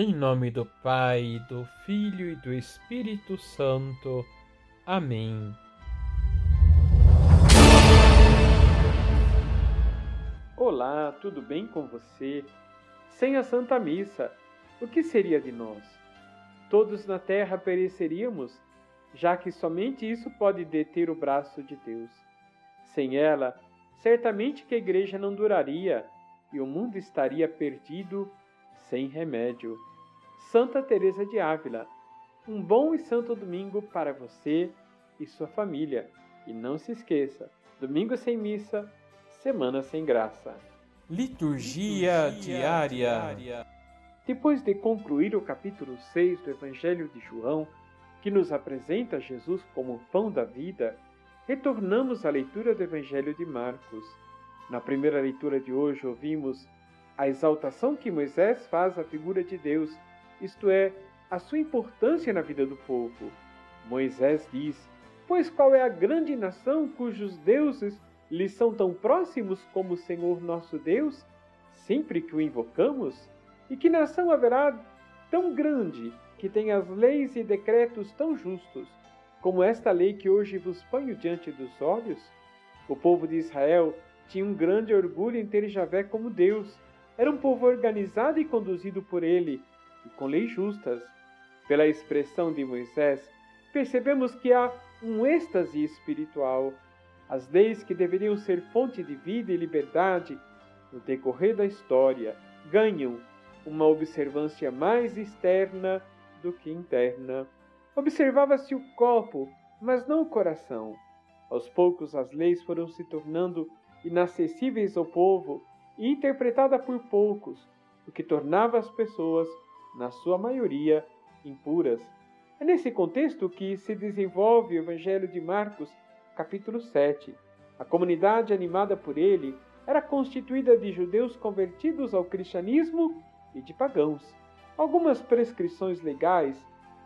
Em nome do Pai, do Filho e do Espírito Santo. Amém. Olá, tudo bem com você? Sem a Santa Missa, o que seria de nós? Todos na terra pereceríamos, já que somente isso pode deter o braço de Deus. Sem ela, certamente que a igreja não duraria e o mundo estaria perdido sem remédio. Santa Teresa de Ávila. Um bom e santo domingo para você e sua família. E não se esqueça, domingo sem missa, semana sem graça. Liturgia, Liturgia diária. diária. Depois de concluir o capítulo 6 do Evangelho de João, que nos apresenta Jesus como o pão da vida, retornamos à leitura do Evangelho de Marcos. Na primeira leitura de hoje, ouvimos a exaltação que Moisés faz à figura de Deus isto é, a sua importância na vida do povo. Moisés diz: Pois qual é a grande nação cujos deuses lhes são tão próximos como o Senhor nosso Deus, sempre que o invocamos? E que nação haverá tão grande que tem as leis e decretos tão justos como esta lei que hoje vos ponho diante dos olhos? O povo de Israel tinha um grande orgulho em ter Javé como Deus. Era um povo organizado e conduzido por ele, e com leis justas. Pela expressão de Moisés, percebemos que há um êxtase espiritual. As leis que deveriam ser fonte de vida e liberdade, no decorrer da história, ganham uma observância mais externa do que interna. Observava-se o copo, mas não o coração. Aos poucos as leis foram se tornando inacessíveis ao povo e interpretadas por poucos, o que tornava as pessoas na sua maioria, impuras. É nesse contexto que se desenvolve o Evangelho de Marcos, capítulo 7. A comunidade animada por ele era constituída de judeus convertidos ao cristianismo e de pagãos. Algumas prescrições legais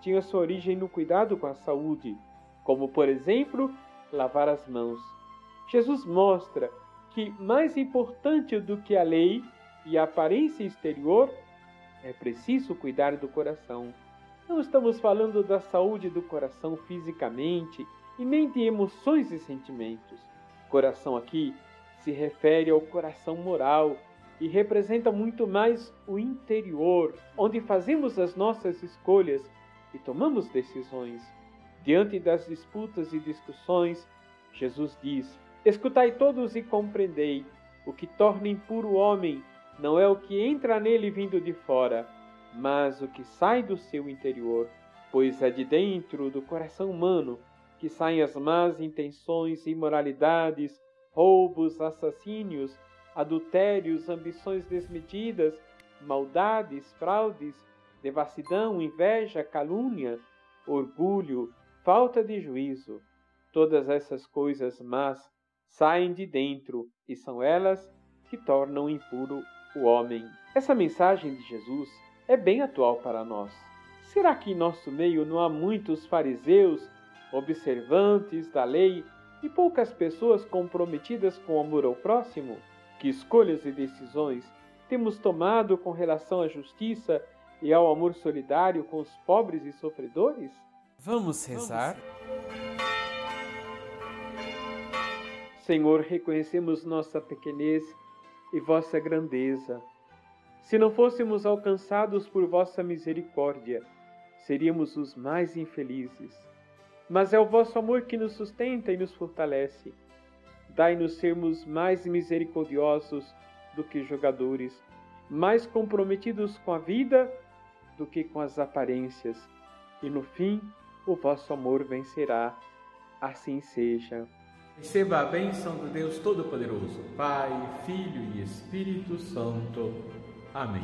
tinham sua origem no cuidado com a saúde, como, por exemplo, lavar as mãos. Jesus mostra que mais importante do que a lei e a aparência exterior é preciso cuidar do coração. Não estamos falando da saúde do coração fisicamente e nem de emoções e sentimentos. Coração aqui se refere ao coração moral e representa muito mais o interior, onde fazemos as nossas escolhas e tomamos decisões. Diante das disputas e discussões, Jesus diz: Escutai todos e compreendei. O que torna impuro o homem não é o que entra nele vindo de fora, mas o que sai do seu interior, pois é de dentro do coração humano que saem as más intenções, imoralidades, roubos, assassínios, adultérios, ambições desmedidas, maldades, fraudes, devassidão, inveja, calúnia, orgulho, falta de juízo. Todas essas coisas más saem de dentro e são elas que tornam impuro o homem. Essa mensagem de Jesus é bem atual para nós. Será que em nosso meio não há muitos fariseus, observantes da lei e poucas pessoas comprometidas com o amor ao próximo? Que escolhas e decisões temos tomado com relação à justiça e ao amor solidário com os pobres e sofredores? Vamos rezar? Senhor, reconhecemos nossa pequenez e vossa grandeza. Se não fôssemos alcançados por vossa misericórdia, seríamos os mais infelizes. Mas é o vosso amor que nos sustenta e nos fortalece. Dai-nos sermos mais misericordiosos do que jogadores, mais comprometidos com a vida do que com as aparências. E no fim, o vosso amor vencerá. Assim seja. Receba a bênção do Deus Todo-Poderoso, Pai, Filho e Espírito Santo. Amém.